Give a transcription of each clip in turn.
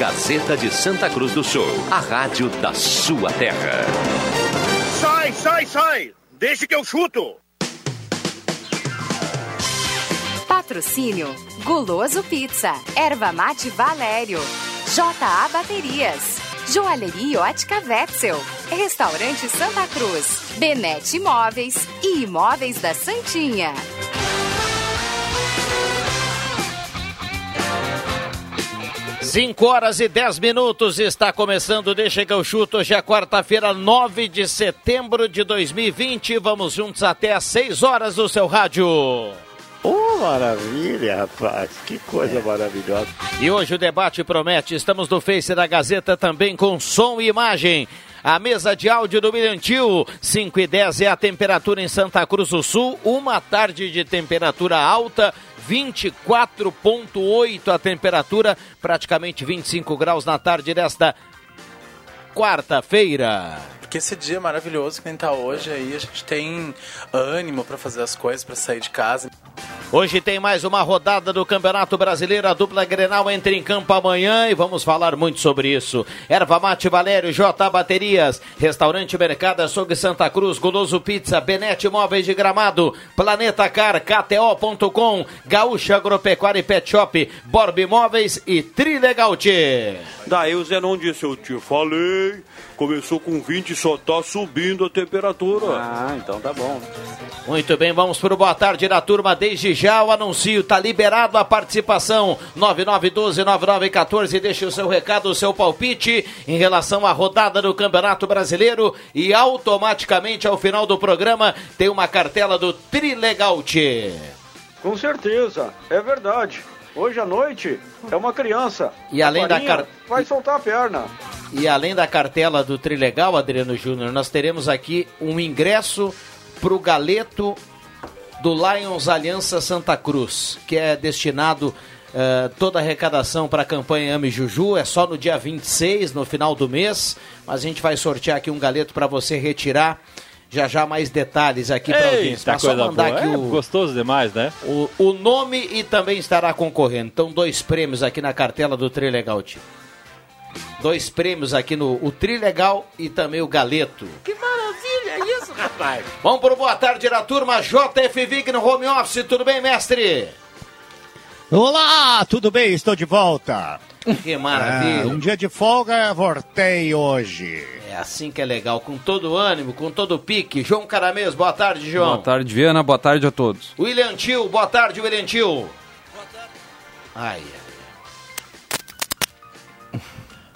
Gazeta de Santa Cruz do Sul, a rádio da sua terra. Sai, sai, sai! Deixe que eu chuto! Patrocínio Guloso Pizza, Erva Mate Valério, JA Baterias, Joalheria Ótica Wetzel, Restaurante Santa Cruz, Benete Imóveis e Imóveis da Santinha. Cinco horas e 10 minutos está começando, deixa que eu chuto, hoje é quarta-feira, 9 de setembro de 2020, vamos juntos até às 6 horas do seu rádio. Oh, maravilha, rapaz. Que coisa maravilhosa. E hoje o debate promete. Estamos no Face da Gazeta também com som e imagem. A mesa de áudio do Milhantil, 5 e 10 é a temperatura em Santa Cruz do Sul. Uma tarde de temperatura alta, 24,8 a temperatura, praticamente 25 graus na tarde desta quarta-feira. Porque esse dia maravilhoso que nem tá hoje aí, a gente tem ânimo para fazer as coisas, para sair de casa. Hoje tem mais uma rodada do Campeonato Brasileiro, a dupla Grenal entra em campo amanhã e vamos falar muito sobre isso. Erva Mate Valério, J Baterias, Restaurante Mercado Açougue Santa Cruz, Goloso Pizza, Benete Móveis de Gramado, Planeta Car, KTO.com, Gaúcha Agropecuária e Pet Shop, Borb Imóveis e Trilegal Daí o Zenon disse, eu te falei, começou com 20 e só tá subindo a temperatura. Ah, então tá bom. Muito bem, vamos para o boa tarde da turma. Desde já o anuncio, tá liberado a participação. 9912-9914, deixe o seu recado, o seu palpite em relação à rodada do Campeonato Brasileiro e automaticamente ao final do programa tem uma cartela do Trilegal Com certeza, é verdade. Hoje à noite é uma criança. E além da car... vai soltar a perna. E além da cartela do Trilegal, Adriano Júnior, nós teremos aqui um ingresso para o galeto do Lions Aliança Santa Cruz, que é destinado uh, toda a arrecadação para a campanha Ame Juju. É só no dia 26, no final do mês. Mas a gente vai sortear aqui um galeto para você retirar. Já já mais detalhes aqui para audiência. Mas só mandar boa. aqui é, o, gostoso demais, né? O, o nome e também estará concorrendo. Então, dois prêmios aqui na cartela do Trilegal Team. Dois prêmios aqui no o Trilegal e também o Galeto. Que maravilha é isso, rapaz! Vamos pro boa tarde da turma JF Vig no home office. Tudo bem, mestre? Olá, tudo bem? Estou de volta. Que maravilha. É, um dia de folga, voltei hoje. É assim que é legal, com todo o ânimo, com todo o pique. João Caramês, boa tarde, João. Boa tarde, Viana, boa tarde a todos. William Tio, boa tarde, William Tio. Boa tarde. Ai, ai.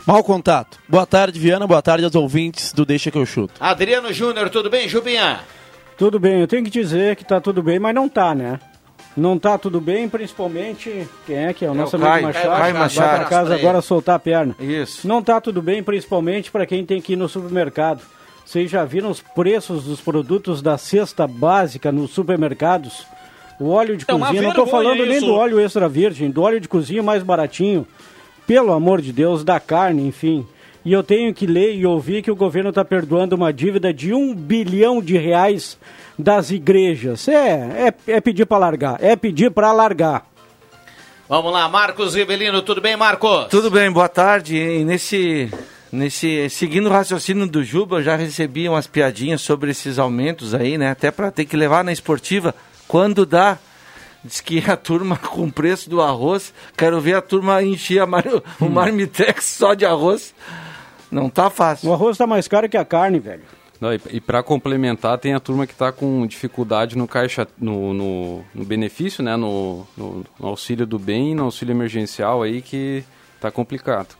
Mal contato. Boa tarde, Viana. Boa tarde aos ouvintes do Deixa que eu chuto. Adriano Júnior, tudo bem, Jubinha? Tudo bem, eu tenho que dizer que tá tudo bem, mas não tá, né? Não tá tudo bem, principalmente quem é que é o nosso é o amigo Machado, Caio Machado. vai para casa agora soltar a perna. Isso. Não tá tudo bem, principalmente para quem tem que ir no supermercado. Vocês já viram os preços dos produtos da cesta básica nos supermercados? O óleo de é cozinha, não estou falando nem do óleo extra virgem, do óleo de cozinha mais baratinho pelo amor de Deus, da carne, enfim. E eu tenho que ler e ouvir que o governo está perdoando uma dívida de um bilhão de reais das igrejas. É, é, é pedir para largar, é pedir para largar. Vamos lá, Marcos Rivelino, tudo bem, Marcos? Tudo bem, boa tarde. E nesse, nesse, seguindo o raciocínio do Juba, eu já recebi umas piadinhas sobre esses aumentos aí, né? Até para ter que levar na esportiva. Quando dá, Diz que a turma com o preço do arroz, quero ver a turma encher a mar... o hum. marmitex só de arroz. Não tá fácil. O arroz tá mais caro que a carne, velho. Não, e e para complementar, tem a turma que está com dificuldade no caixa, no, no, no benefício, né? No, no, no, auxílio do bem e no auxílio emergencial aí que tá complicado.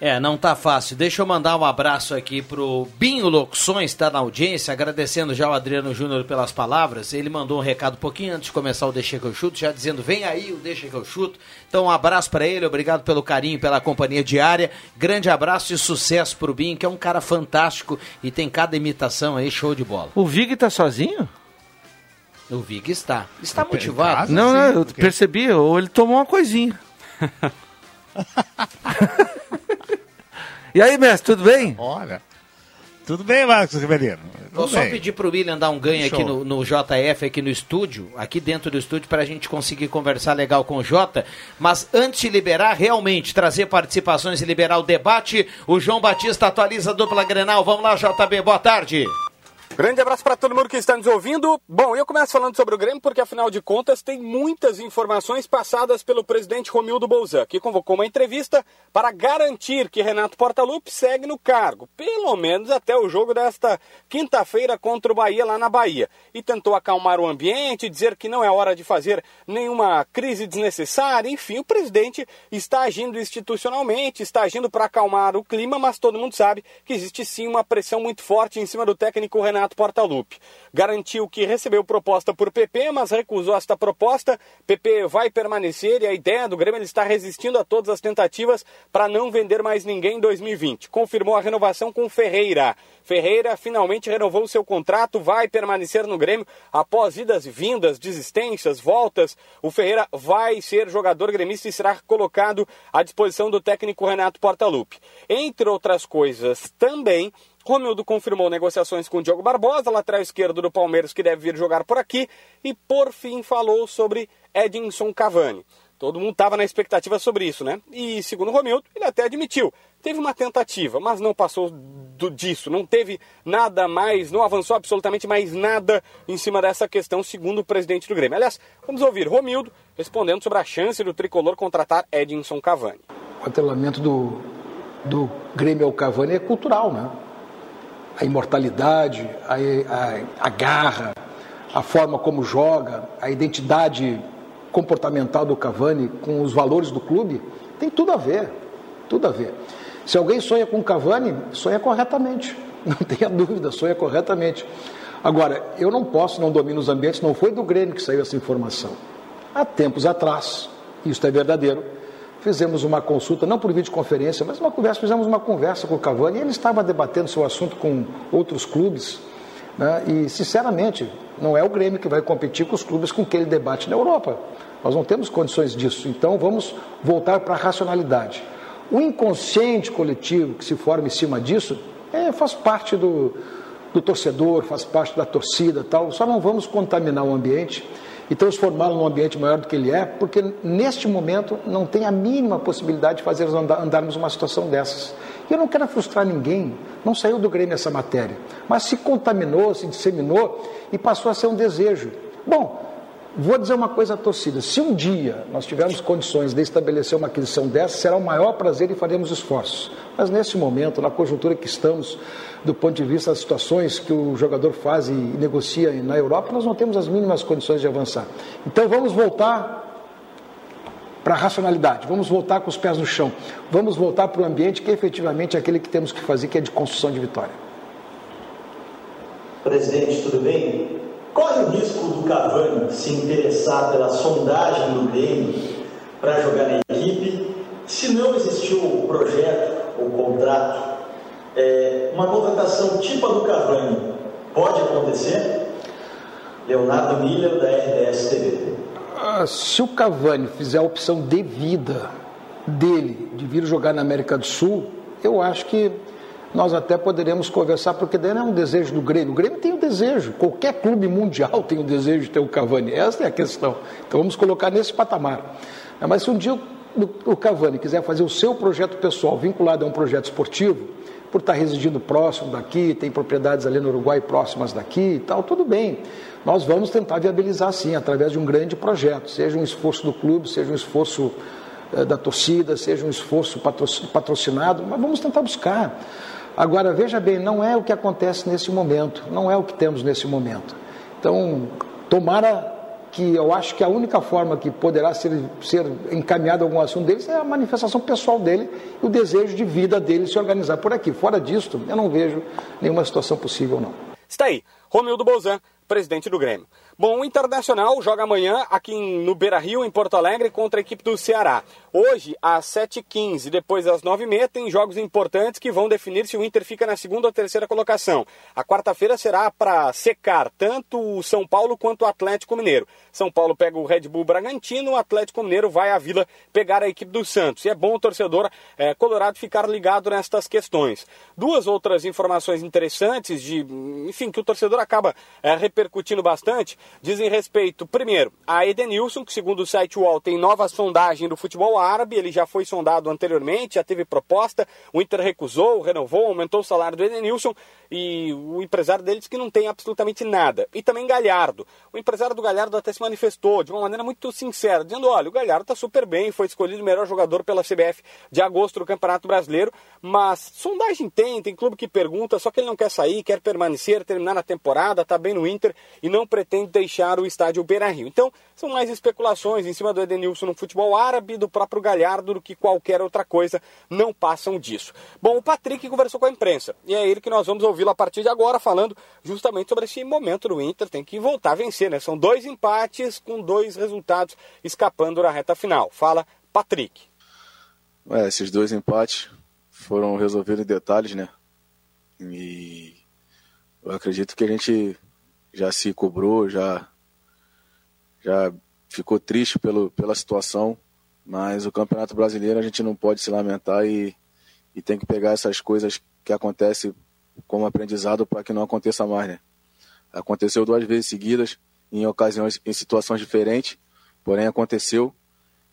É, não tá fácil. Deixa eu mandar um abraço aqui pro Binho Locuções, tá na audiência, agradecendo já o Adriano Júnior pelas palavras. Ele mandou um recado um pouquinho antes de começar o Deixa que eu chuto, já dizendo: "Vem aí o Deixa que eu chuto". Então, um abraço para ele, obrigado pelo carinho, pela companhia diária. Grande abraço e sucesso pro Binho, que é um cara fantástico e tem cada imitação aí show de bola. O Vig tá sozinho? O Vig está. Está motivado? Casa, não, não, eu percebi, ou ele tomou uma coisinha. E aí, mestre, tudo bem? Olha, tudo bem, Marcos Rivelino. Vou só pedir pro William dar um ganho Show. aqui no, no JF, aqui no estúdio, aqui dentro do estúdio, para a gente conseguir conversar legal com o Jota. Mas antes de liberar, realmente, trazer participações e liberar o debate, o João Batista atualiza a dupla Grenal. Vamos lá, JB, boa tarde. Grande abraço para todo mundo que está nos ouvindo. Bom, eu começo falando sobre o Grêmio porque, afinal de contas, tem muitas informações passadas pelo presidente Romildo Bolzan, que convocou uma entrevista para garantir que Renato Portaluppi segue no cargo, pelo menos até o jogo desta quinta-feira contra o Bahia, lá na Bahia. E tentou acalmar o ambiente, dizer que não é hora de fazer nenhuma crise desnecessária. Enfim, o presidente está agindo institucionalmente, está agindo para acalmar o clima, mas todo mundo sabe que existe sim uma pressão muito forte em cima do técnico Renato Portaluppi. Garantiu que recebeu proposta por PP, mas recusou esta proposta. PP vai permanecer e a ideia do Grêmio ele está resistindo a todas as tentativas para não vender mais ninguém em 2020. Confirmou a renovação com Ferreira. Ferreira finalmente renovou seu contrato, vai permanecer no Grêmio após idas e vindas, desistências, voltas. O Ferreira vai ser jogador gremista e será colocado à disposição do técnico Renato Portaluppi. Entre outras coisas, também Romildo confirmou negociações com Diogo Barbosa, lateral esquerdo do Palmeiras, que deve vir jogar por aqui. E, por fim, falou sobre Edinson Cavani. Todo mundo estava na expectativa sobre isso, né? E, segundo Romildo, ele até admitiu. Teve uma tentativa, mas não passou do, disso. Não teve nada mais, não avançou absolutamente mais nada em cima dessa questão, segundo o presidente do Grêmio. Aliás, vamos ouvir Romildo respondendo sobre a chance do tricolor contratar Edinson Cavani. O atrelamento do, do Grêmio ao Cavani é cultural, né? A imortalidade, a, a, a, garra, a forma como joga, a identidade comportamental do Cavani com os valores do clube, tem tudo a ver, tudo a ver. Se alguém sonha com o Cavani, sonha corretamente, não tenha dúvida, sonha corretamente. Agora, eu não posso, não domino os ambientes, não foi do Grêmio que saiu essa informação. Há tempos atrás, isso é verdadeiro, fizemos uma consulta, não por videoconferência, mas uma conversa, fizemos uma conversa com o Cavani ele estava debatendo seu assunto com outros clubes. Né? E, sinceramente, não é o Grêmio que vai competir com os clubes com quem ele debate na Europa. Nós não temos condições disso. Então, vamos voltar para a racionalidade. O inconsciente coletivo que se forma em cima disso é, faz parte do, do torcedor, faz parte da torcida tal. Só não vamos contaminar o ambiente e transformá-lo num ambiente maior do que ele é, porque neste momento não tem a mínima possibilidade de fazer andar, andarmos uma situação dessas. E eu não quero frustrar ninguém, não saiu do Grêmio essa matéria, mas se contaminou, se disseminou e passou a ser um desejo. Bom, vou dizer uma coisa à torcida: se um dia nós tivermos condições de estabelecer uma aquisição dessa, será o maior prazer e faremos esforços. Mas nesse momento, na conjuntura que estamos, do ponto de vista das situações que o jogador faz e negocia na Europa, nós não temos as mínimas condições de avançar. Então vamos voltar para a racionalidade, vamos voltar com os pés no chão, vamos voltar para o ambiente que efetivamente é aquele que temos que fazer, que é de construção de vitória. Presidente, tudo bem? O risco do Cavani se interessar pela sondagem do Grêmio para jogar na equipe? Se não existiu o projeto, o contrato, é, uma contratação tipo a do Cavani pode acontecer? Leonardo Miller, da RDS TV. Ah, se o Cavani fizer a opção de vida dele de vir jogar na América do Sul, eu acho que nós até poderemos conversar, porque daí não é um desejo do Grêmio. O Grêmio tem o desejo, qualquer clube mundial tem o desejo de ter o Cavani. Essa é a questão. Então vamos colocar nesse patamar. Mas se um dia o Cavani quiser fazer o seu projeto pessoal vinculado a um projeto esportivo, por estar residindo próximo daqui, tem propriedades ali no Uruguai próximas daqui e tal, tudo bem. Nós vamos tentar viabilizar sim, através de um grande projeto, seja um esforço do clube, seja um esforço eh, da torcida, seja um esforço patrocinado, mas vamos tentar buscar. Agora, veja bem, não é o que acontece nesse momento, não é o que temos nesse momento. Então, tomara que eu acho que a única forma que poderá ser, ser encaminhado algum assunto deles é a manifestação pessoal dele e o desejo de vida dele se organizar por aqui. Fora disto, eu não vejo nenhuma situação possível, não. Está aí, Romildo Bolzan, presidente do Grêmio. Bom, o Internacional joga amanhã aqui no Beira Rio, em Porto Alegre, contra a equipe do Ceará. Hoje, às 7h15, depois às 9h30, tem jogos importantes que vão definir se o Inter fica na segunda ou terceira colocação. A quarta-feira será para secar tanto o São Paulo quanto o Atlético Mineiro. São Paulo pega o Red Bull Bragantino, o Atlético Mineiro vai à Vila pegar a equipe do Santos. E é bom o torcedor eh, colorado ficar ligado nestas questões. Duas outras informações interessantes, de, enfim, que o torcedor acaba eh, repercutindo bastante, dizem respeito, primeiro, a Edenilson, que segundo o site UOL tem nova sondagem do futebol árabe, ele já foi sondado anteriormente, já teve proposta, o Inter recusou, renovou, aumentou o salário do Edenilson e o empresário dele diz que não tem absolutamente nada. E também Galhardo. O empresário do Galhardo até se manifestou de uma maneira muito sincera, dizendo: olha, o Galhardo está super bem, foi escolhido o melhor jogador pela CBF de agosto do Campeonato Brasileiro, mas sondagem tem, tem clube que pergunta, só que ele não quer sair, quer permanecer, terminar a temporada, está bem no Inter e não pretende deixar o estádio Beira Rio. Então, são mais especulações em cima do Edenilson no futebol árabe, do próprio Galhardo, do que qualquer outra coisa, não passam disso. Bom, o Patrick conversou com a imprensa e é ele que nós vamos ouvi-lo a partir de agora, falando justamente sobre esse momento do Inter, tem que voltar a vencer, né? São dois empates com dois resultados escapando na reta final. Fala, Patrick. É, esses dois empates foram resolvidos em detalhes, né? E eu acredito que a gente já se cobrou, já, já ficou triste pelo, pela situação, mas o Campeonato Brasileiro a gente não pode se lamentar e, e tem que pegar essas coisas que acontecem como aprendizado para que não aconteça mais, né? Aconteceu duas vezes seguidas, em ocasiões, em situações diferentes, porém aconteceu.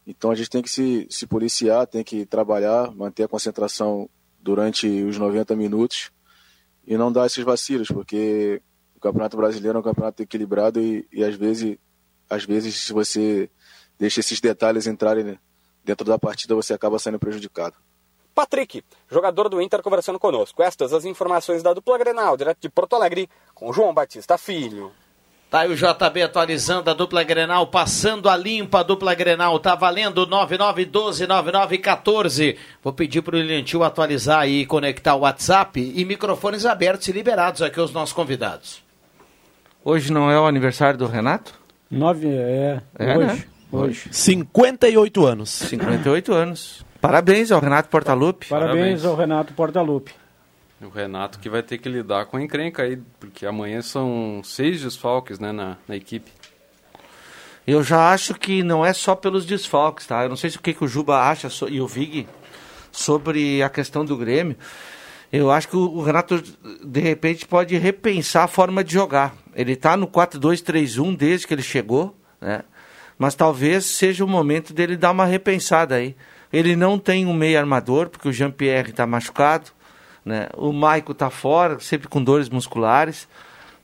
Então a gente tem que se, se policiar, tem que trabalhar, manter a concentração durante os 90 minutos e não dar esses vacilos, porque o Campeonato Brasileiro é um campeonato equilibrado e, e às vezes, às vezes se você deixa esses detalhes entrarem dentro da partida, você acaba sendo prejudicado. Patrick, jogador do Inter, conversando conosco. Estas as informações da dupla Grenal, direto de Porto Alegre, com João Batista Filho. Tá aí o JB atualizando a dupla Grenal, passando a limpa a dupla Grenal, tá valendo 99129914. Vou pedir pro Liliantil atualizar aí, conectar o WhatsApp e microfones abertos e liberados aqui aos nossos convidados. Hoje não é o aniversário do Renato? Nove, é, É, hoje. né? Hoje. 58 anos. 58 anos. Parabéns ao Renato Portaluppi. Parabéns, ao Renato Portaluppi. O Renato que vai ter que lidar com a encrenca aí, porque amanhã são seis desfalques né, na, na equipe. Eu já acho que não é só pelos desfalques, tá? Eu não sei se o que, que o Juba acha so- e o Vig sobre a questão do Grêmio. Eu acho que o, Renato, de repente, pode repensar a forma de jogar. Ele está no 4-2-3-1 desde que ele chegou, né? Mas talvez seja o momento dele dar uma repensada aí. Ele não tem um meio armador, porque o Jean-Pierre está machucado, né? O Maico está fora, sempre com dores musculares.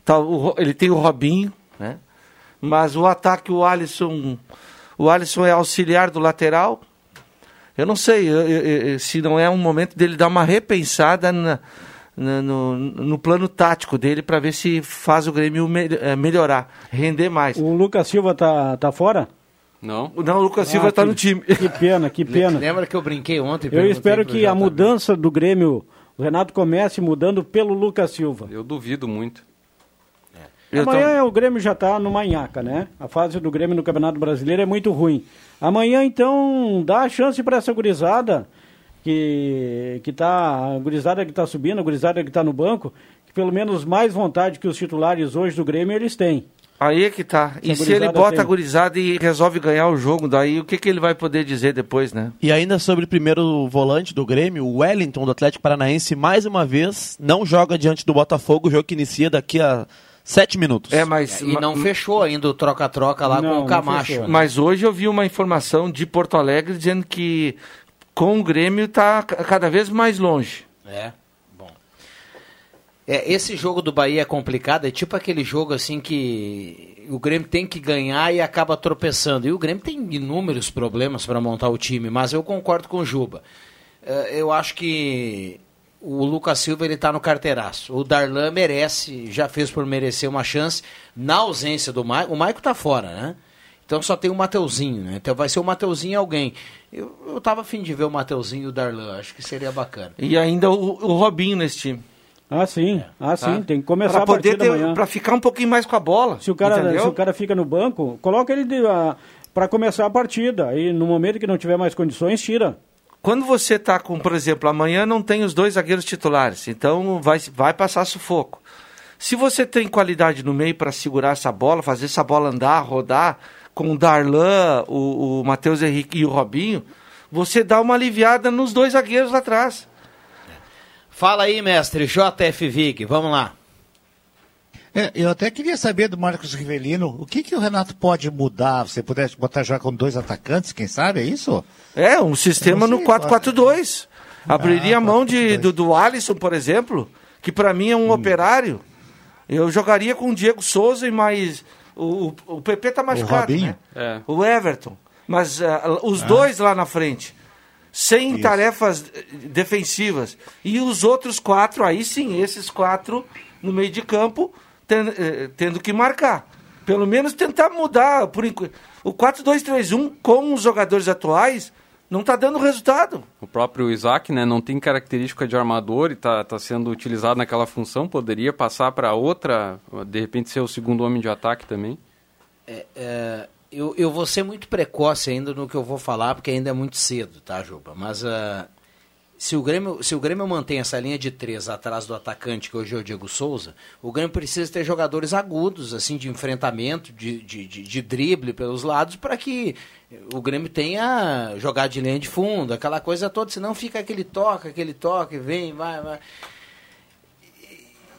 Tá, o ele tem o Robinho, né? Mas o ataque, o Alisson, o Alisson é auxiliar do lateral. Eu não sei eu- eu- eu- se não é um momento dele dar uma repensada na- na- no, no plano tático dele para ver se faz o Grêmio me- eh, melhorar, render mais. O Lucas Silva tá, tá fora? Não. Não, o Lucas Silva Ah, está que- no time. Que pena, que pena. Lembra que eu brinquei ontem? Eu espero que a mudança do Grêmio, o Renato comece mudando pelo Lucas Silva. Eu duvido muito. Amanhã o Grêmio já está no manhaca, né? A fase do Grêmio no Campeonato Brasileiro é muito ruim. Amanhã, então, dá a chance para essa gurizada que, que tá. A gurizada que está subindo, a gurizada que está no banco, que pelo menos mais vontade que os titulares hoje do Grêmio eles têm. Aí é que tá. E se ele bota tem. a gurizada e resolve ganhar o jogo, daí o que, que ele vai poder dizer depois, né? E ainda sobre o primeiro volante do Grêmio, o Wellington do Atlético Paranaense, mais uma vez, não joga diante do Botafogo, o jogo que inicia daqui a sete minutos. É, mas. E não fechou ainda o troca-troca lá com o Camacho. né? Mas hoje eu vi uma informação de Porto Alegre dizendo que com o Grêmio está cada vez mais longe. É, bom. É, esse jogo do Bahia é complicado, é tipo aquele jogo assim que o Grêmio tem que ganhar e acaba tropeçando. E o Grêmio tem inúmeros problemas para montar o time, mas eu concordo com o Juba. É, eu acho que o Lucas Silva ele tá no carteiraço. O Darlan merece, já fez por merecer uma chance na ausência do Maico. O Maico tá fora, né? Então só tem o Mateuzinho, né? Então vai ser o Mateuzinho e alguém. Eu, eu tava afim de ver o Mateuzinho e o Darlan, acho que seria bacana. E ainda o, o Robinho nesse time. Ah, sim. Ah, sim. Tá? Tem que começar Pra a poder partida ter- amanhã. pra ficar um pouquinho mais com a bola. Se o cara, entendeu? se o cara fica no banco, coloca ele de, ah, pra começar a partida. Aí, no momento que não tiver mais condições, tira. Quando você tá com, por exemplo, amanhã não tem os dois zagueiros titulares, então vai, vai passar sufoco. Se você tem qualidade no meio para segurar essa bola, fazer essa bola andar, rodar, com o Darlan, o, o Matheus Henrique e o Robinho, você dá uma aliviada nos dois zagueiros lá atrás. Fala aí, mestre JF Vig, vamos lá. É, eu até queria saber do Marcos Rivelino, o que, que o Renato pode mudar? Você pudesse botar já com dois atacantes, quem sabe, é isso? É, um sistema no sei, 4-4-2. Abriria Ah, a mão de, do, do Alisson, por exemplo, que para mim é Hum. um operário. Eu jogaria com o Diego Souza e mais. O, o, o PP tá machucado, Robinho? né? É. O Everton. Mas ah, os Ah. dois lá na frente. Sem Isso. tarefas eh, defensivas. E os outros quatro, aí sim, esses quatro no meio de campo, ten- eh, tendo que marcar. Pelo menos tentar mudar. Por enqu- O 4-2-3-1 com os jogadores atuais não está dando resultado. O próprio Isaac, né, não tem característica de armador e está tá sendo utilizado naquela função, poderia passar para outra, de repente ser o segundo homem de ataque também. É, é, eu, eu vou ser muito precoce ainda no que eu vou falar, porque ainda é muito cedo, tá, Juba? Mas ah, se, o Grêmio, se o Grêmio mantém essa linha de três atrás do atacante, que hoje é o Diego Souza, o Grêmio precisa ter jogadores agudos, assim, de enfrentamento, de, de, de, de drible pelos lados, para que o Grêmio tenha jogado de linha de fundo, aquela coisa toda, senão fica aquele toque, aquele toque, vem, vai, vai.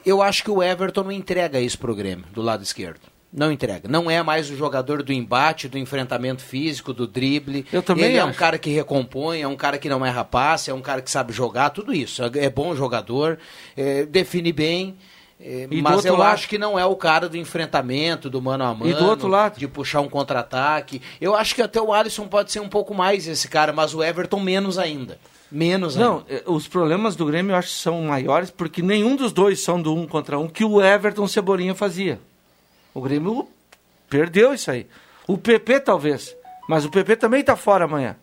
Eu acho que o Everton não entrega isso pro Grêmio, do lado esquerdo. Não entrega. Não é mais o jogador do embate, do enfrentamento físico, do drible. Eu também Ele é um acho. cara que recompõe, é um cara que não é rapaz, é um cara que sabe jogar, tudo isso. É é bom jogador, é, define bem. é, mas eu lado? acho que não é o cara do enfrentamento, do mano a mano. E do outro lado? De puxar um contra-ataque. Eu acho que até o Alisson pode ser um pouco mais esse cara, mas o Everton menos ainda. Menos Não, ainda. eh, os problemas do Grêmio eu acho que são maiores porque nenhum dos dois são do um contra um que o Everton Cebolinha fazia. O Grêmio perdeu isso aí. O PP talvez, mas o PP também tá fora amanhã.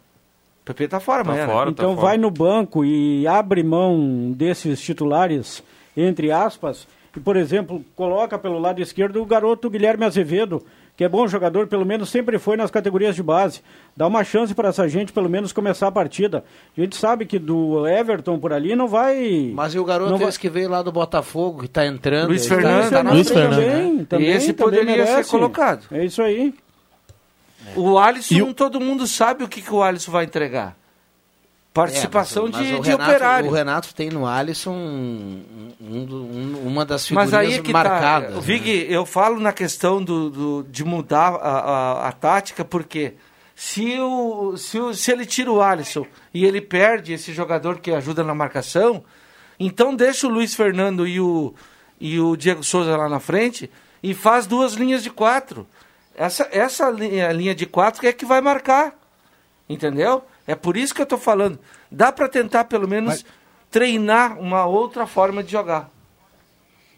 O PP tá fora amanhã. né? então vai no banco e abre mão desses titulares, entre aspas, e, por exemplo, coloca pelo lado esquerdo o garoto Guilherme Azevedo, que é bom jogador, pelo menos sempre foi nas categorias de base. Dá uma chance para essa gente, pelo menos, começar a partida. A gente sabe que do Everton por ali não vai. Mas e o garoto não vai... esse que veio lá do Botafogo, que tá entrando? Luiz tá- Fernando. tá na Luiz frente, Fernando. né? Também, também, Esse também poderia ser merece. colocado. É isso aí. O Alisson, todo mundo sabe o que, que o Alisson vai entregar. Participação É, mas mas de, o de Renato- operário. O Renato tem no Alisson um- um um- uma das Mas figurinhas aí é que marcadas. tá. né? Vig, eu falo na questão do, do- de mudar a, a, a tática, porque se, o, se, o, se ele tira o Alisson e ele perde esse jogador que ajuda na marcação, então deixa o Luiz Fernando e o, e o Diego Souza lá na frente e faz duas linhas de quatro. Essa, essa linha, linha de quatro é que vai marcar. Entendeu? É por isso que eu tô falando. Dá para tentar pelo menos treinar uma outra forma de jogar.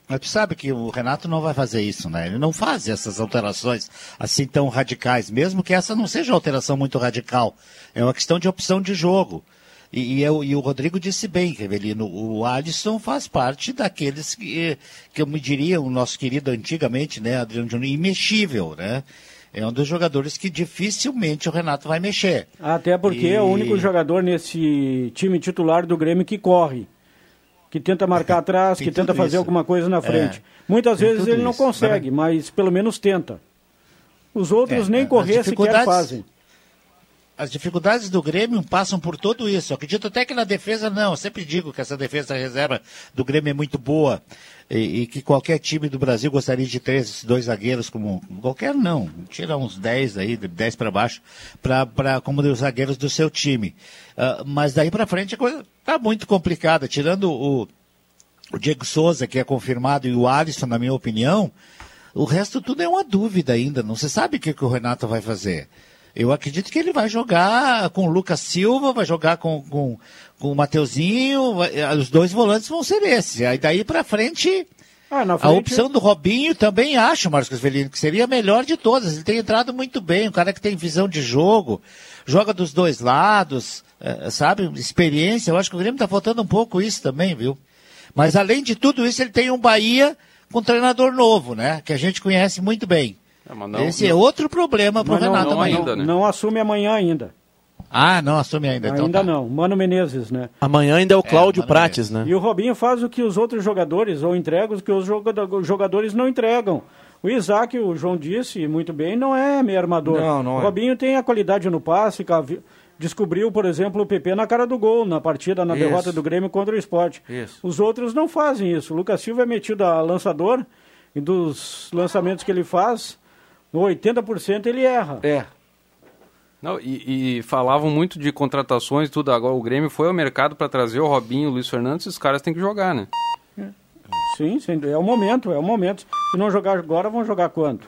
Mas tu sabe que o Renato não vai fazer isso, né? Ele não faz essas alterações assim tão radicais, mesmo que essa não seja uma alteração muito radical. É uma questão de opção de jogo. E, e, eu- e o Rodrigo disse bem, Revelino, o Alisson faz parte daqueles que, que eu me diria, o nosso querido antigamente, né, Adriano Júnior, imexível, né? É um dos jogadores que dificilmente o Renato vai mexer. Até porque é o E- único jogador nesse time titular do Grêmio que corre. Que tenta marcar atrás, que tenta fazer isso. alguma coisa na frente. É, Muitas tem vezes ele não isso. consegue, mas pelo menos tenta. Os outros É, nem correr sequer fazem. As dificuldades do Grêmio passam por tudo isso. Eu acredito até que na defesa não. Eu sempre digo que essa defesa reserva do Grêmio é muito boa. E, e que qualquer time do Brasil gostaria de ter esses dois zagueiros como. Qualquer não. Tira uns 10 aí, 10 para baixo, pra, como os zagueiros do seu time. Ah, mas daí para frente a coisa tá muito complicada. Tirando o, o Diego Souza, que é confirmado, e o Alisson, na minha opinião, o resto tudo é uma dúvida ainda. Não se sabe o que, que o Renato vai fazer. Eu acredito que ele vai jogar com o Lucas Silva, vai jogar com, com, com o Mateuzinho, vai- eh, os dois volantes vão ser esses. Aí daí pra frente, Ah, na a frente- opção do Robinho também acho, Marcos Velino, que seria a melhor de todas. Ele tem entrado muito bem, um cara que tem visão de jogo, joga dos dois lados, eh, sabe? Experiência. Eu acho que o Grêmio tá faltando um pouco isso também, viu? Mas além de tudo isso, ele tem um Bahia com um treinador novo, né? Que a gente conhece muito bem. Não- Esse é outro problema para o Mas não, Renato não, amanhã. não, não assume amanhã ainda. Ah, não assume ainda. Então ainda tá. não. Mano Menezes, né? Amanhã ainda é o Cláudio Prates, né? E o Robinho faz o que os outros jogadores, ou entrega o que os joga- jogadores não entregam. O Isaac, o João disse muito bem, não é meio armador. Não, não o é. Robinho tem a qualidade no passe, descobriu, por exemplo, o PP na cara do gol, na partida, na Isso. derrota do Grêmio contra o Sport. Isso. Os outros não fazem isso. O Lucas Silva é metido a lançador, e dos lançamentos que ele faz, 80% ele erra. É. Não, e, e falavam muito de contratações e tudo. Agora o Grêmio foi ao mercado para trazer o Robinho, o Luiz Fernandes, e os caras têm que jogar, né? Sim, sim, é o momento, é o momento. Se não jogar agora, vão jogar quanto?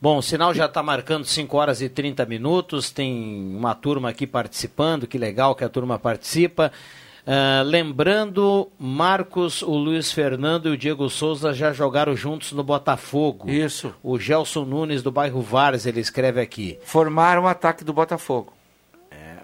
Bom, o sinal já está marcando 5 horas e 30 minutos. Tem uma turma aqui participando. Que legal que a turma participa. Ah, lembrando, Marcos, o Luiz Fernando e o Diego Souza já jogaram juntos no Botafogo. Isso. O Gelson Nunes, do bairro Vares, ele escreve aqui. Formaram o ataque do Botafogo.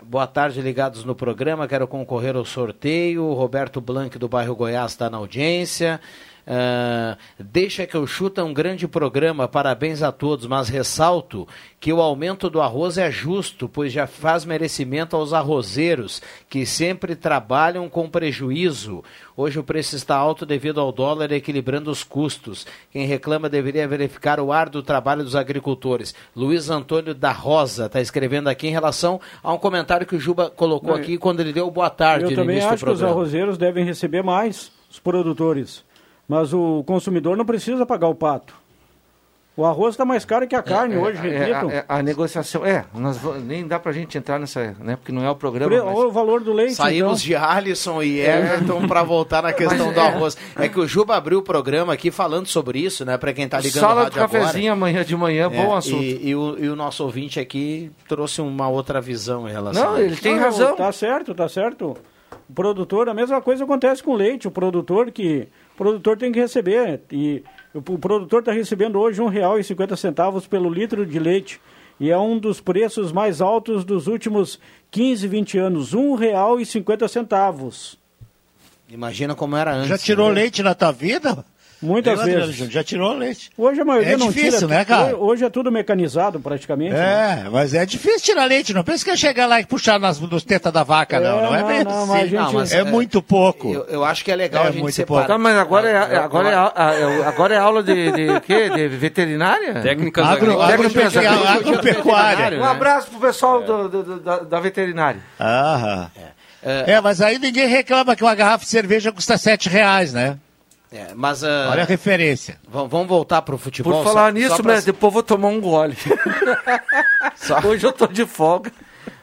Boa tarde, ligados no programa. Quero concorrer ao sorteio. O Roberto Blanc, do bairro Goiás, está na audiência. Ah, deixa que eu chuta um grande programa, parabéns a todos, mas ressalto que o aumento do arroz é justo, pois já faz merecimento aos arrozeiros, que sempre trabalham com prejuízo. Hoje o preço está alto devido ao dólar equilibrando os custos. Quem reclama deveria verificar o árduo trabalho dos agricultores. Luiz Antônio da Rosa está escrevendo aqui em relação a um comentário que o Juba colocou Não, aqui quando ele deu boa tarde Eu no também do acho que os arrozeiros devem receber mais, os produtores. Mas o consumidor não precisa pagar o pato. O arroz está mais caro que a carne hoje, É, repito. a, é, a negociação. É, nós nem dá pra gente entrar nessa, né? Porque não é o programa. Pre- mas- Olha o valor do leite, Saímos então. de Alisson e Everton para voltar na questão Mas do é. arroz. É que o Juba abriu o programa aqui falando sobre isso, né? Para quem tá ligando Sala o do rádio agora. cafezinho amanhã de manhã, bom É, assunto. E, e o, e o nosso ouvinte aqui trouxe uma outra visão em relação Não, a ele tem razão. Tá certo, tá certo. O produtor, a mesma coisa acontece com o leite. O produtor que o produtor tem que receber e o, produtor está recebendo hoje R$ 1,50 pelo litro de leite e é um dos preços mais altos dos últimos 15, 20 anos, R$ 1,50. Imagina como era antes. Já tirou né? leite na tua vida? Muitas vezes. Já tirou leite. Hoje a maioria É não difícil, tira. né, cara? Hoje é tudo mecanizado praticamente. né? É, mas é difícil tirar leite. Não pensa que é chegar lá e puxar nas, nos tetas da vaca, não. É, Não é não, bem não, assim. gente- Não, mas, é, é, muito pouco. Eu, eu acho que é legal É a gente muito separar. Tá, mas agora é, agora é, a- a- agora é aula de, de quê? De veterinária? Técnicas Agro- agro- Técnicas agropecuária. Um abraço pro pessoal do- do- do- da, da veterinária. Aham. É, mas aí ninguém reclama que uma garrafa de cerveja custa sete reais, né? É, mas ah, Olha a referência. vamos voltar pro futebol. Por falar só- nisso, só pra- mas depois vou tomar um gole. Hoje eu tô de folga.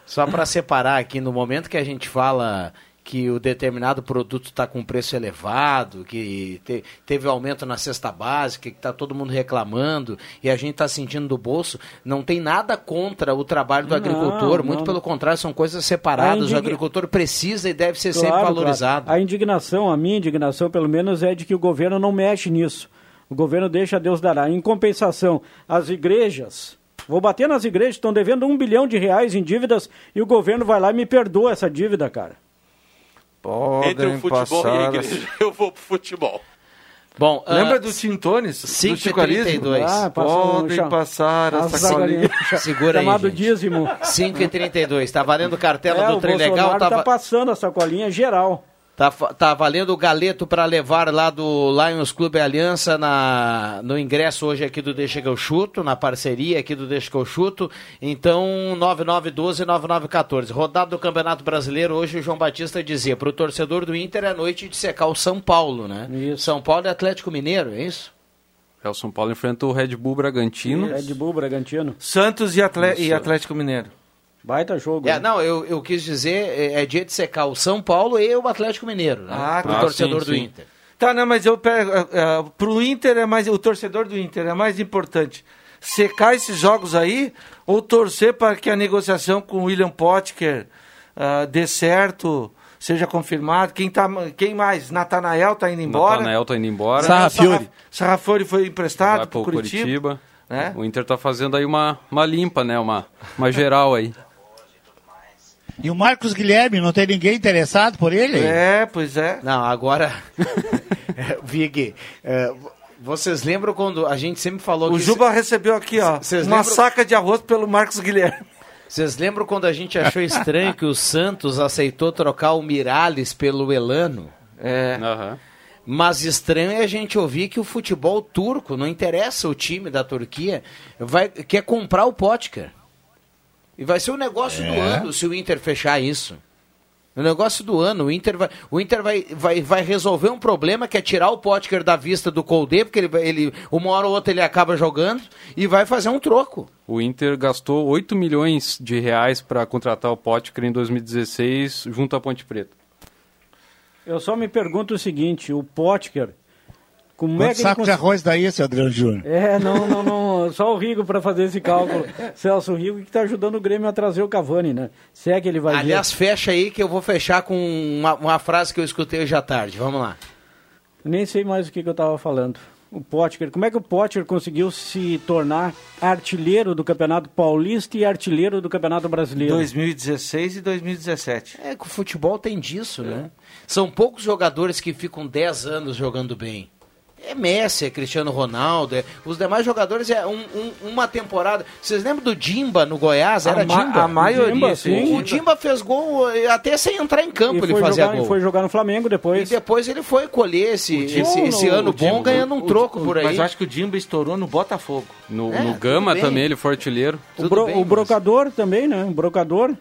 Só para separar aqui, no momento que a gente fala que o determinado produto está com preço elevado, que te- teve aumento na cesta básica, que está todo mundo reclamando e a gente está sentindo do bolso, não tem nada contra o trabalho do Não, agricultor, muito não. pelo contrário, são coisas separadas. A indig- O agricultor precisa e deve ser sempre Claro, valorizado. claro. A indignação, a minha indignação, pelo menos, é de que o governo não mexe nisso. O governo deixa Deus dará. Em compensação, as igrejas, vou bater nas igrejas, estão devendo um bilhão de reais em dívidas e o governo vai lá e me perdoa essa dívida, cara. Entre o futebol e a igreja, eu vou pro futebol. Bom, Lembra ah, do Tintones? Do 5 e Chico Arismo? 32. Ah, Podem passar As essa colinha. sacolinhas. Segura aí, Chamado dízimo. 5 e 32 Tá valendo cartela É, do o Trem Legal. Bolsonaro Tava... tá passando a sacolinha geral. Tá, tá valendo o galeto para levar lá do Lions Clube Aliança na, no ingresso hoje aqui do Deixa que eu chuto, na parceria aqui do Deixa que eu chuto. Então, 9912-9914. Rodado do Campeonato Brasileiro, hoje o João Batista dizia, para o torcedor do Inter é noite de secar o São Paulo, né? São Paulo e Atlético Mineiro, é isso? É, o São Paulo enfrenta o Red Bull Bragantino. Red Bull, Bragantino. Santos e, Atle- e Isso. Atlético Mineiro. Baita jogo. É, né? não, eu, eu quis dizer, é, é dia de secar o São Paulo e o Atlético Mineiro, né? Ah, para o tá. torcedor sim, do sim. Inter. Tá, não, mas eu pego. é, é, pro Inter é mais. O torcedor do Inter é mais importante secar esses jogos aí ou torcer para que a negociação com o William Potker ah, dê certo, seja confirmado. Quem, tá, quem mais? Natanael tá indo embora. Natanael tá indo embora. Sarrafiori. Sarrafiori foi emprestado pro Curitiba. Curitiba. né? O Inter tá fazendo aí uma, uma limpa, né? Uma, uma geral aí. E o Marcos Guilherme, não tem ninguém interessado por ele? É, pois é. Não, agora. Vig, é, vocês lembram quando a gente sempre falou O que. Juba recebeu aqui, ó, Vocês uma lembram- saca de arroz pelo Marcos Guilherme. Vocês lembram quando a gente achou estranho que o Santos aceitou trocar o Miralles pelo Elano? É. Mas estranho é a gente ouvir que o futebol turco, não interessa o time da Turquia, vai, quer comprar o Potker. E vai ser o negócio do É. ano se o Inter fechar isso. O negócio do ano, o Inter vai, o Inter vai, vai, vai resolver um problema que é tirar o Potker da vista do Colde, porque ele, vai- ele, uma hora ou outra ele acaba jogando e vai fazer um troco. O Inter gastou 8 milhões de reais para contratar o Potker em 2016 junto à Ponte Preta. Eu só me pergunto o seguinte, o Potker, como é Quanto que ele saco de cons- arroz daí, seu Adriano Júnior? É, não, não, não, só o Rigo para fazer esse cálculo. Celso Rigo que está ajudando o Grêmio a trazer o Cavani, né? Se é que ele vai vir. Aliás, fecha aí que eu vou fechar com uma, uma frase que eu escutei hoje à tarde. Vamos lá. Nem sei mais o que, que eu estava falando. O Potker, como é que o Potker conseguiu se tornar artilheiro do Campeonato Paulista e artilheiro do Campeonato Brasileiro? 2016 e 2017. É que o futebol tem disso, né? São poucos jogadores que ficam 10 anos jogando bem. É Messi, é Cristiano Ronaldo, é- os demais jogadores é um- um- uma temporada. Vocês lembram do Dimba no Goiás? A Era ma- Dimba? a maioria, Dimba, sim. O Dimba fez gol eh, até sem entrar em campo, E ele foi fazia jogar, gol. foi jogar no Flamengo depois. E depois ele foi colher esse, esse, Não, esse não, ano o Dimba- bom ganhando um o- troco o- por aí. Mas eu acho que o Dimba estourou no Botafogo. No, É, no Gama bem. também ele foi artilheiro. O, bro- o brocador também, né? O brocador.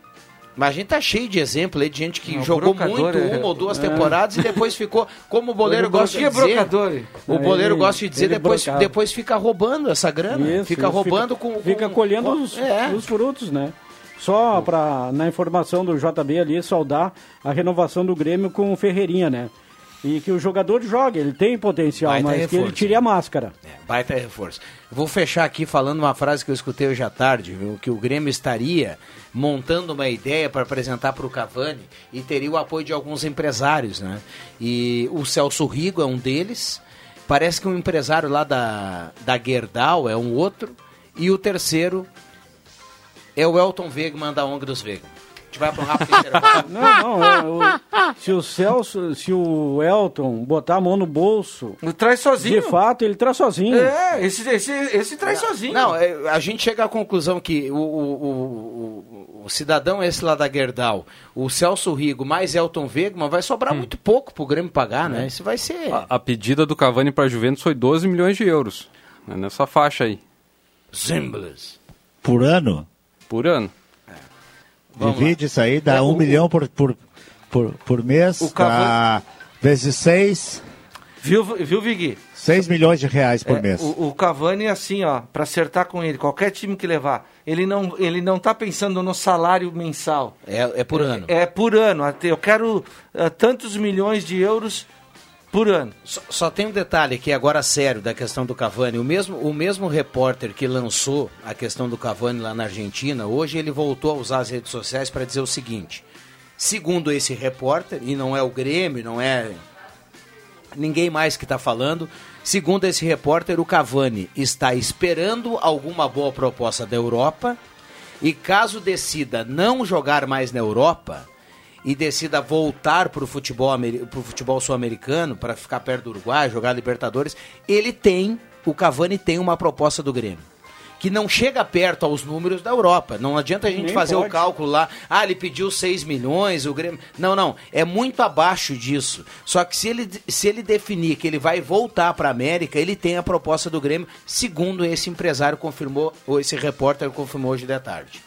Mas a gente tá cheio de exemplo aí de gente que Não, jogou muito, é- uma ou duas é. temporadas e depois ficou, como o boleiro gosta de dizer, brocador. o boleiro ele- gosta de dizer, depois, depois fica roubando essa grana, Isso, fica isso, roubando fica, com, Fica com- colhendo com- os, é. os frutos, né? Só para na informação do JB ali, saudar a renovação do Grêmio com o Ferreirinha, né? E que o jogador jogue, ele tem potencial, Baita mas que ele reforço. tire a máscara. Baita reforço. Vou fechar aqui falando uma frase que eu escutei hoje à tarde, viu? que o Grêmio estaria montando uma ideia para apresentar para o Cavani e teria o apoio de alguns empresários, né? E o Celso Rigo é um deles, parece que um empresário lá da, da Gerdau é um outro, e o terceiro é o Elton Wegman da ONG dos Wegman. A gente vai para um rápido intervalo. Não, não, é, o- se o Celso, se o Elton botar a mão no bolso. Ele traz sozinho. De fato, ele traz sozinho. É, esse, esse, esse traz sozinho. Não, é, a gente chega à conclusão que o, o, o, o- cidadão esse lá da Gerdau, o Celso Rigo mais Elton Wegman, vai sobrar muito pouco pro Grêmio pagar, né? Isso vai ser... A, a pedida do Cavani para a Juventus foi 12 milhões de euros. né, nessa faixa aí. Simples. Por ano? Por ano. Divide isso aí, dá um milhão por, por, por, por mês, O Cavani- vezes seis, Viu, viu Vigui? seis milhões de reais por É, mês. O, o Cavani, assim, ó, pra acertar com ele, qualquer time que levar, ele não, ele não tá pensando no salário mensal. É, é por ano. É, por ano. Até Eu quero ah, tantos milhões de euros por ano. Só, só tem um detalhe aqui agora sério da questão do Cavani. O mesmo, o mesmo repórter que lançou a questão do Cavani lá na Argentina, hoje ele voltou a usar as redes sociais para dizer o seguinte: segundo esse repórter, e não é o Grêmio, não é ninguém mais que está falando, segundo esse repórter, o Cavani está esperando alguma boa proposta da Europa e caso decida não jogar mais na Europa e decida voltar para o futebol, pro futebol sul-americano, para ficar perto do Uruguai, jogar Libertadores, ele tem, o Cavani tem uma proposta do Grêmio. Que não chega perto aos números da Europa. Não adianta a gente Nem fazer o pode. cálculo lá. Ah, ele pediu 6 milhões, o Grêmio. Não, não. É muito abaixo disso. Só que se ele, se ele definir que ele vai voltar para a América, ele tem a proposta do Grêmio, segundo esse empresário confirmou, ou esse repórter confirmou hoje de tarde.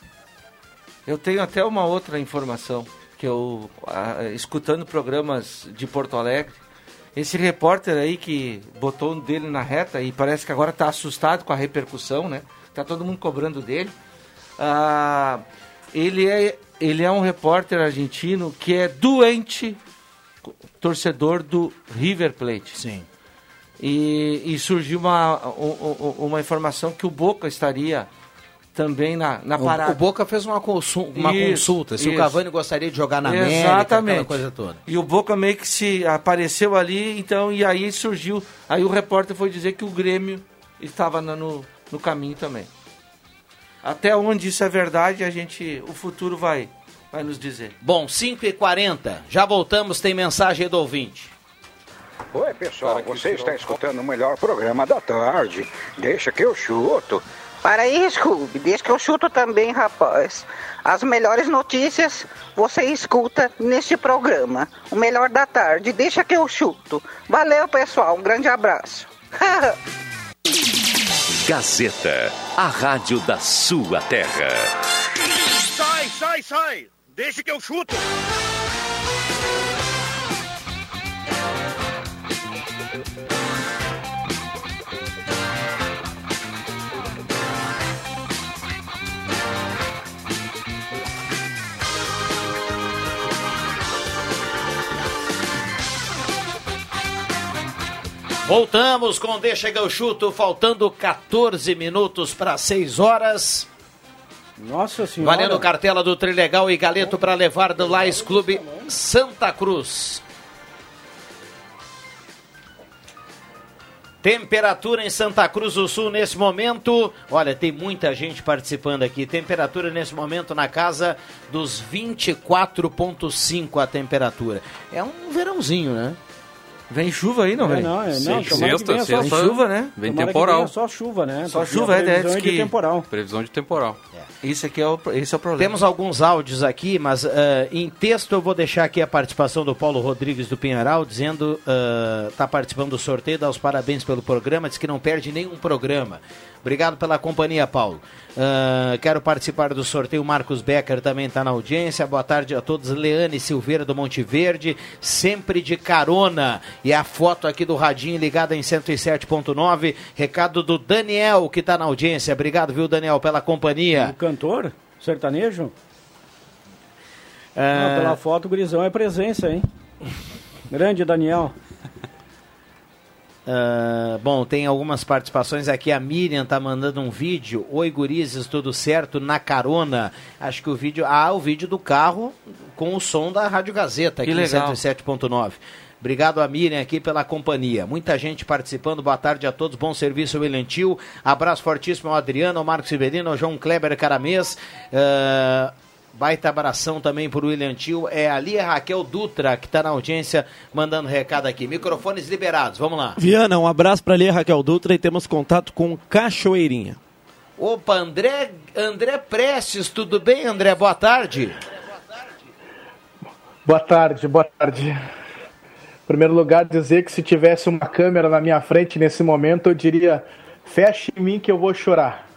Eu tenho até uma outra informação que eu, ah, escutando programas de Porto Alegre, esse repórter aí que botou um dele na reta e parece que agora está assustado com a repercussão, né? Tá todo mundo cobrando dele. Ah, ele, é, ele é um repórter argentino que é doente torcedor do River Plate. Sim. E, e surgiu uma, uma informação que o Boca estaria também na, na O- parada. O, Boca fez uma, consul- uma Isso, consulta, se o isso. Cavani gostaria de jogar na América, Exatamente. aquela coisa toda. E o Boca meio que se apareceu ali, então, e aí surgiu. Aí o repórter foi dizer que o Grêmio estava na- no, no caminho também. Até onde isso é verdade, a gente. O futuro vai, vai nos dizer. Bom, 5h40, já voltamos, tem mensagem do ouvinte. Oi, pessoal, você está escutando o melhor programa da tarde. Deixa que eu chuto. Para aí, Scooby, deixa que eu chuto também, rapaz. As melhores notícias você escuta neste programa. O melhor da tarde, deixa que eu chuto. Valeu, pessoal, um grande abraço. Gazeta, a rádio da sua terra. Sai, sai, sai! Deixa que eu chuto! Voltamos com Deixa que eu chuto, faltando 14 minutos para 6 horas. Nossa senhora. Valendo cartela do Trilegal e Galeto para levar do Lais Clube Santa Cruz. Temperatura em Santa Cruz do Sul nesse momento. Olha, tem muita gente participando aqui. Temperatura nesse momento na casa dos 24,5 a temperatura. É um verãozinho, né? Vem chuva aí, não É, vem? não, é, não, sexta, sexta, chuva, né? Vem Tomara temporal. venha Só chuva, né? Só Porque chuva, a é, previsão diz de que- temporal. Previsão de temporal. Isso aqui é o, esse é o problema. Temos alguns áudios aqui, mas ah, em texto eu vou deixar aqui a participação do Paulo Rodrigues do Pinheiral, dizendo está participando do sorteio, dá os parabéns pelo programa, diz que não perde nenhum programa. Obrigado pela companhia, Paulo. Ah, quero participar do sorteio. Marcos Becker também está na audiência. Boa tarde a todos. Leane Silveira do Monte Verde, sempre de carona. E a foto aqui do Radinho ligada em 107.9. Recado do Daniel, que está na audiência. Obrigado, viu, Daniel, pela companhia. O cantor? Sertanejo? Ah, Não, pela foto, o Grisão é presença, hein? Grande Daniel. Ah, bom, tem algumas participações aqui. A Miriam tá mandando um vídeo. Oi, gurizes, tudo certo? Na carona. Acho que o vídeo. Ah, o vídeo do carro com o som da Rádio Gazeta aqui em 107.9. Obrigado a Miriam aqui pela companhia. Muita gente participando. Boa tarde a todos. Bom serviço, William Tio. Abraço fortíssimo ao Adriano, ao Marcos Severino, ao João Kleber Caramês. Ah, Baita abração também por William Tio. É ali a Raquel Dutra, que está na audiência, mandando recado aqui. Microfones liberados, vamos lá. Viana, um abraço para ali, Raquel Dutra, e temos contato com Cachoeirinha. Opa, André, André Prestes, tudo bem, André? Boa tarde. Boa tarde, boa tarde. Em primeiro lugar, dizer que se tivesse uma câmera na minha frente nesse momento, eu diria: feche em mim que eu vou chorar.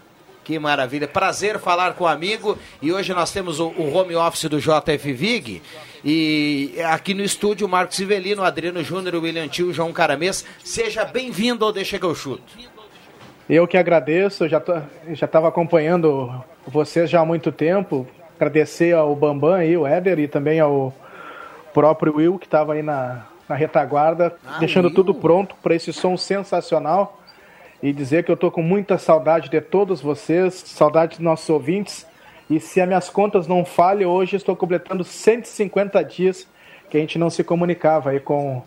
Que maravilha. Prazer falar com o amigo. E hoje nós temos o, o home office do JF Vig. E aqui no estúdio, Marcos Ivelino, Adriano Júnior, William Tio, João Caramês. Seja bem-vindo ao Deixa que eu chuto. Eu que agradeço, eu já já estava acompanhando vocês já há muito tempo. Agradecer ao Bambam aí, o Éder, e também ao próprio Will, que estava aí na, na retaguarda, deixando Will. tudo pronto para esse som sensacional. E dizer que eu tô com muita saudade de todos vocês, saudade dos nossos ouvintes. E se as minhas contas não falham, hoje estou completando 150 dias que a gente não se comunicava aí com,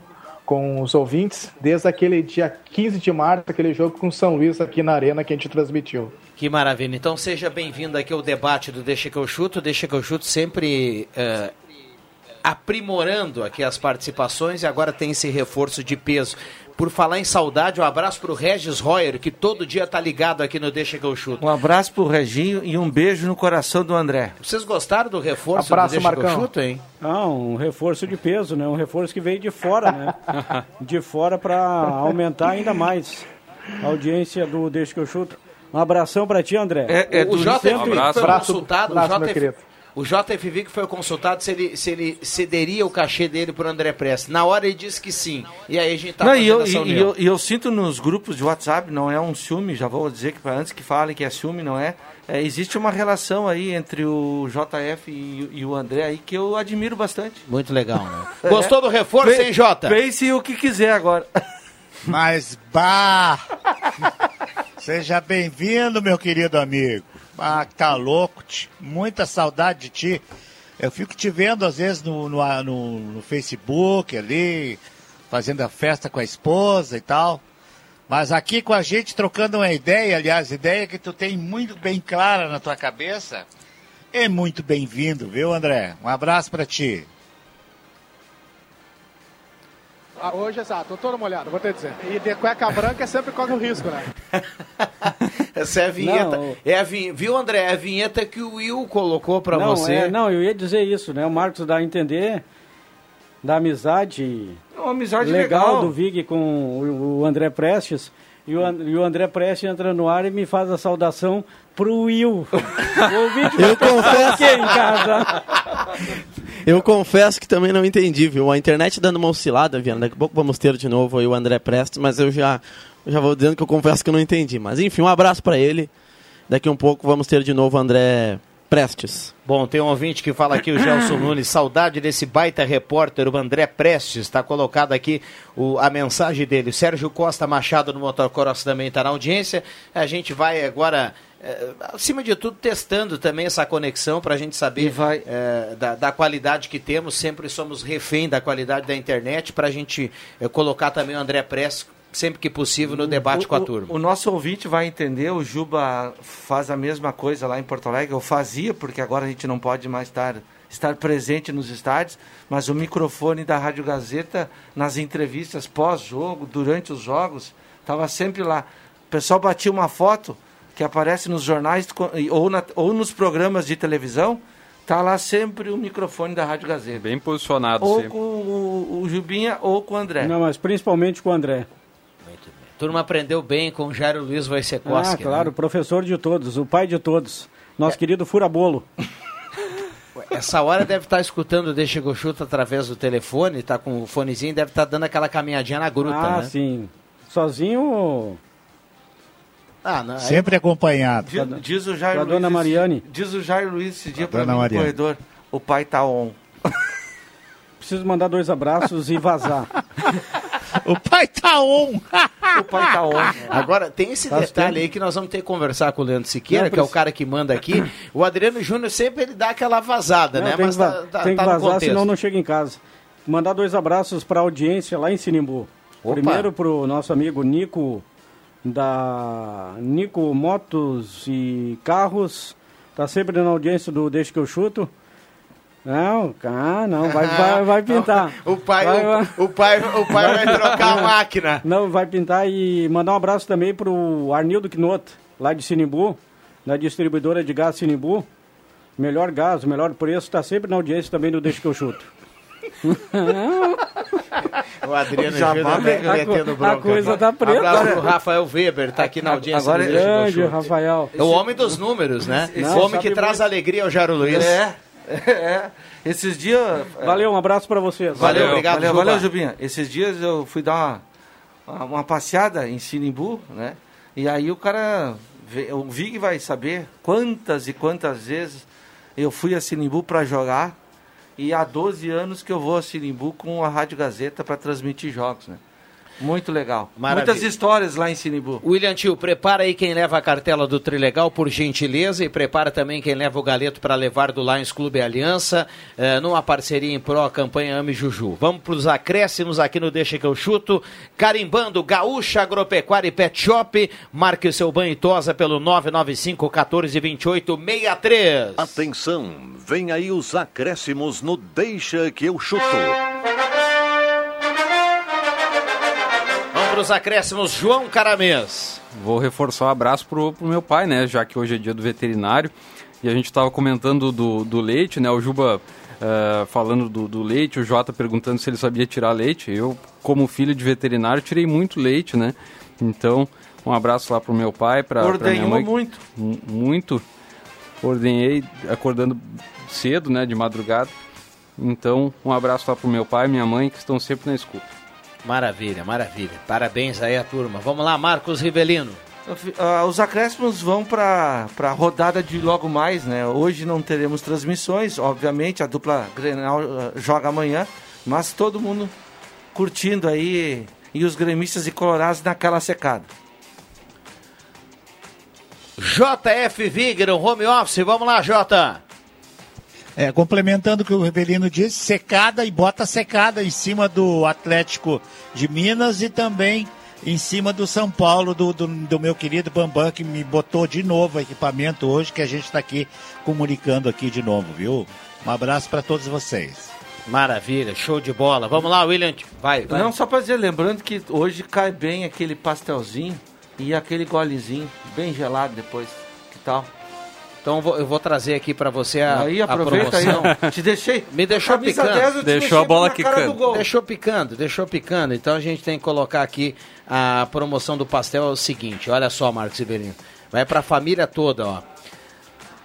com os ouvintes, desde aquele dia 15 de março, aquele jogo com o São Luís aqui na arena que a gente transmitiu. Que maravilha. Então seja bem-vindo aqui ao debate do Deixa que eu chuto. Deixa que eu chuto sempre eh, aprimorando aqui as participações e agora tem esse reforço de peso. Por falar em saudade, um abraço para o Regis Royer, que todo dia está ligado aqui no Deixa que eu chuto. Um abraço pro Reginho e um beijo no coração do André. Vocês gostaram do reforço Abraço, do Deixa que eu Marcão. chuto, hein? Ah, um reforço de peso, né? Um reforço que veio de fora, né? de fora para aumentar ainda mais a audiência do Deixa que eu chuto. Um abração para ti, André. o JF Cento e- foi consultado, abraço, o, meu JF, querido. O JFV que foi consultado se ele, se ele cederia o cachê dele pro André Prestes. Na hora ele disse que sim. E aí a gente tá Não, fazendo e, eu, essa e- e união. eu, e eu sinto nos grupos de WhatsApp, não é um ciúme, já vou dizer que antes que falem que é ciúme, não é. É, existe uma relação aí entre o JF e, e o André aí que eu admiro bastante. Muito legal, né? Gostou do reforço, hein, Jota? Pense o que quiser agora. Mas, bah! Seja bem-vindo, meu querido amigo. Ah, tá louco, tch. muita saudade de ti. Eu fico te vendo às vezes no, no, no- no Facebook ali, fazendo a festa com a esposa e tal. Mas aqui com a gente trocando uma ideia, aliás, ideia que tu tem muito bem clara na tua cabeça, é muito bem-vindo, viu, André? Um abraço para ti. Ah, hoje, exato, tô todo molhado, vou te dizer. E de cueca branca é sempre corre o risco, né? Essa é a vinheta. Não, É a vin... Viu, André? É a vinheta que o Will colocou para você. é, não, eu ia dizer isso, né? O Marcos dá a entender da amizade, Uma amizade legal, legal. do Vig com o, André Prestes. E o, An- e o André Prestes entra no ar e me faz a saudação pro Will. Eu confesso. aqui em casa. Eu confesso que também não entendi, viu? A internet dando uma oscilada, Viana. Daqui a pouco vamos ter de novo aí o André Prestes, mas eu já, eu já vou dizendo que eu confesso que eu não entendi. Mas enfim, um abraço para ele. Daqui a um pouco vamos ter de novo o André Prestes. Bom, tem um ouvinte que fala aqui, o Gelson Nunes, saudade desse baita repórter, o André Prestes, está colocado aqui o- a mensagem dele. O Sérgio Costa Machado no Motocross também está na audiência. A gente vai agora, eh, acima de tudo, testando também essa conexão para a gente saber eh, da, da qualidade que temos. Sempre somos refém da qualidade da internet para a gente eh, colocar também o André Prestes sempre que possível no debate o, com a o- turma. O nosso ouvinte vai entender, o Juba faz a mesma coisa lá em Porto Alegre, eu fazia, porque agora a gente não pode mais estar, estar presente nos estádios, mas o microfone da Rádio Gazeta, nas entrevistas pós-jogo, durante os jogos, estava sempre lá. O pessoal batia uma foto que aparece nos jornais ou, na- ou nos programas de televisão, tá lá sempre o microfone da Rádio Gazeta. Bem posicionado Ou sempre. com o, o Jubinha ou com o André. Não, mas principalmente com o André. A turma aprendeu bem com o Jairo Luiz Ah, Wojciechowski. né? claro, professor de todos, o pai de todos. Nosso querido Furabolo. Essa hora deve estar escutando o Deixa chuto através do telefone, tá com o fonezinho, deve estar dando aquela caminhadinha na gruta, ah, né? sim. Sozinho. Ah, não, aí- Sempre acompanhado. Diz, diz o Jair Com a Luiz dona Mariane. Diz o Jair Luiz esse dia pra dona mim no corredor. O pai tá on. Preciso mandar dois abraços e vazar. O pai tá on! o pai tá on. Agora, tem esse Faz detalhe tempo. aí que nós vamos ter que conversar com o Leandro Siqueira, Não, que é o cara que manda aqui. O Adriano Júnior sempre ele dá aquela vazada, Não, né? tem Mas que, va- tá, tá, tem que tá no vazar, contexto. senão não chega em casa. Mandar dois abraços para a audiência lá em Sinimbu. Opa. Primeiro para o nosso amigo Nico, da Nico Motos e Carros. Tá sempre na audiência do Deixa que eu chuto. Não, ah, não, vai, vai, vai pintar. O pai, Vai, o, vai. o pai, o pai vai trocar a máquina. Não, vai pintar e mandar um abraço também pro Arnildo Knot, lá de Sinimbu, da distribuidora de gás Sinimbu. Melhor gás, o melhor preço, está sempre na audiência também do Deixa que eu chuto. O Adriano Já Júnior vai- me- metendo a bronca. coisa tá preta. Abraço pro Rafael Weber, tá aqui na audiência Agora do é Deixa que eu Grande, chuto. Rafael. É o homem dos números, né? Esse- o homem que traz muito. alegria ao Jairo Luiz. É, é. Esses dias. Valeu, um abraço para vocês. Valeu, obrigado, valeu, Juba. valeu, Jubinha. Esses dias eu fui dar uma, uma, uma passeada em Sinimbu, né? E aí o cara, o Vig vai saber quantas e quantas vezes eu fui a Sinimbu para jogar. E há 12 anos que eu vou a Sinimbu com a Rádio Gazeta para transmitir jogos, né? Muito legal. Maravilha. Muitas histórias lá em Sinimbu. William Tio, prepara aí quem leva a cartela do Trilegal, por gentileza, e prepara também quem leva o galeto para levar do Lions Clube Aliança, eh, numa parceria em pró a campanha Ame Juju. Vamos para os acréscimos aqui no Deixa que eu chuto. Carimbando Gaúcha Agropecuária e Pet Shop. Marque o seu banho e tosa pelo 995 14 28 63. Atenção, vem aí os acréscimos no Deixa que eu chuto. Para os acréscimos, João Caramês. Vou reforçar o abraço pro, pro meu pai, né? Já que hoje é dia do veterinário. E a gente estava comentando do, do leite, né? O Juba eh, falando do, do leite, o Jota perguntando se ele sabia tirar leite. Eu, como filho de veterinário, tirei muito leite, né? Então, um abraço lá pro meu pai, pra, pra minha Ordenhou mãe. muito. Mu- Muito. Ordenhei acordando cedo, né? De madrugada. Então, um abraço lá pro meu pai e minha mãe, que estão sempre na escuta. Maravilha, maravilha. Parabéns aí a turma. Vamos lá, Marcos Rivelino. Ah, os acréscimos vão para a rodada de logo mais, né? Hoje não teremos transmissões, obviamente, a dupla Grenal ah, joga amanhã, mas todo mundo curtindo aí e os gremistas e colorados naquela secada. JF Vigner, home office. Vamos lá, Jota. É, complementando o que o Rivelino disse, secada e bota secada em cima do Atlético de Minas e também em cima do São Paulo, do, do, do meu querido Bambam, que me botou de novo o equipamento hoje, que a gente está aqui comunicando aqui de novo, viu? Um abraço para todos vocês. Maravilha, show de bola. Vamos lá, William. Vai, vai. Não, só pra dizer, lembrando que hoje cai bem aquele pastelzinho e aquele golezinho, bem gelado depois. Que tal? Então eu vou, eu vou trazer aqui para você a, Aí, a aproveita aí, promoção. ó. Te deixei. Me deixou picando. 10 eu te Deixou a bola quicando. Deixou picando, deixou picando. Então a gente tem que colocar aqui a promoção do pastel é o seguinte. Olha só, Marcos Ribeirinho. Vai para a família toda, ó.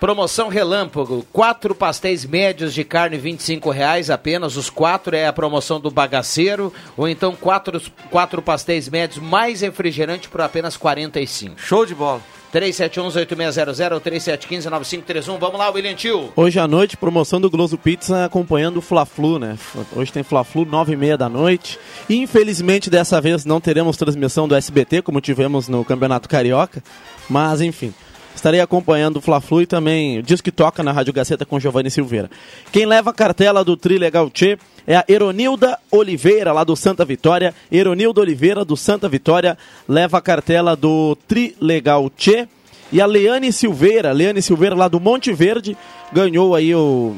Promoção Relâmpago, quatro pastéis médios de carne, 25 reais apenas. Os quatro é a promoção do bagaceiro. Ou então quatro, quatro pastéis médios mais refrigerante por apenas R$ 45. Show de bola. 3711-8600 ou 3715-9531. Vamos lá, William Tio. Hoje à noite, promoção do Gloso Pizza acompanhando o Fla-Flu, né? Hoje tem Fla-Flu, nove e meia da noite. Infelizmente, dessa vez não teremos transmissão do SBT, como tivemos no Campeonato Carioca. Mas, enfim, estarei acompanhando o Fla-Flu e também o que toca na Rádio Gaceta com Giovanni Silveira. Quem leva a cartela do Tri Legal Tchê é a Eronilda Oliveira, lá do Santa Vitória. Eronilda Oliveira, do Santa Vitória, leva a cartela do Tri Legal Tchê. E a Leane Silveira, Leane Silveira, lá do Monte Verde, ganhou aí o,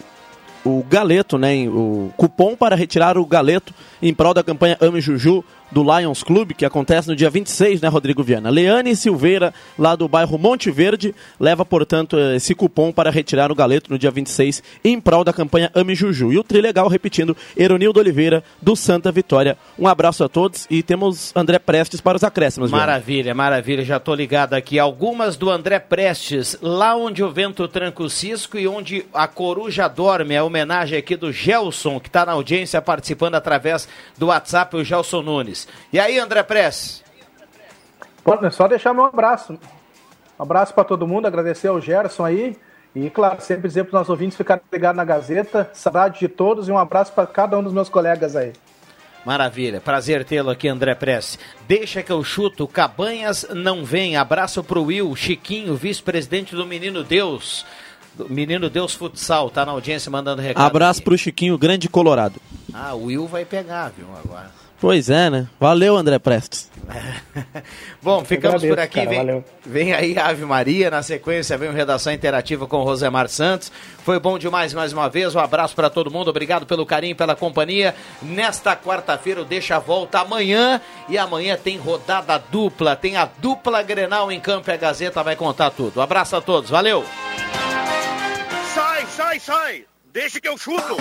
o galeto, né? O cupom para retirar o galeto em prol da campanha Ame Juju do Lions Club, que acontece no dia 26, né, Rodrigo Viana? Leane Silveira, lá do bairro Monte Verde, leva, portanto, esse cupom para retirar o galeto no dia 26 em prol da campanha Ame Juju. E o Trilegal, repetindo, Eronildo Oliveira, do Santa Vitória. Um abraço a todos e temos André Prestes para os acréscimos. Viana. Maravilha, maravilha. Já estou ligado aqui. Algumas do André Prestes, lá onde o vento tranca o cisco e onde a coruja dorme. A homenagem aqui do Gelson, que está na audiência participando através do WhatsApp, o Gelson Nunes. E aí, André Prestes? Bom, é só deixar meu abraço. Um abraço para todo mundo, agradecer ao Gerson aí. E, claro, sempre dizer para os nossos ouvintes ficarem ligados na Gazeta. Saudade de todos e um abraço para cada um dos meus colegas aí. Maravilha, prazer tê-lo aqui, André Prestes. Deixa que eu chuto, Cabanhas não vem. Abraço pro Will, Chiquinho, vice-presidente do Menino Deus. Do Menino Deus Futsal, tá na audiência mandando recado. Abraço pro Chiquinho, grande colorado. Ah, o Will vai pegar, viu, agora. Pois é, né? Valeu, André Prestes. Bom, ficamos agradeço, por aqui. cara, vem, valeu. vem aí a Ave Maria. Na sequência, vem o Redação Interativa com o Rosemar Santos. Foi bom demais mais uma vez. Um abraço para todo mundo. Obrigado pelo carinho, pela companhia. Nesta quarta-feira, o Deixa a Volta amanhã. E amanhã tem rodada dupla. Tem a dupla Grenal em campo e a Gazeta vai contar tudo. Um abraço a todos. Valeu! Sai, sai, sai! Deixa que eu chuto!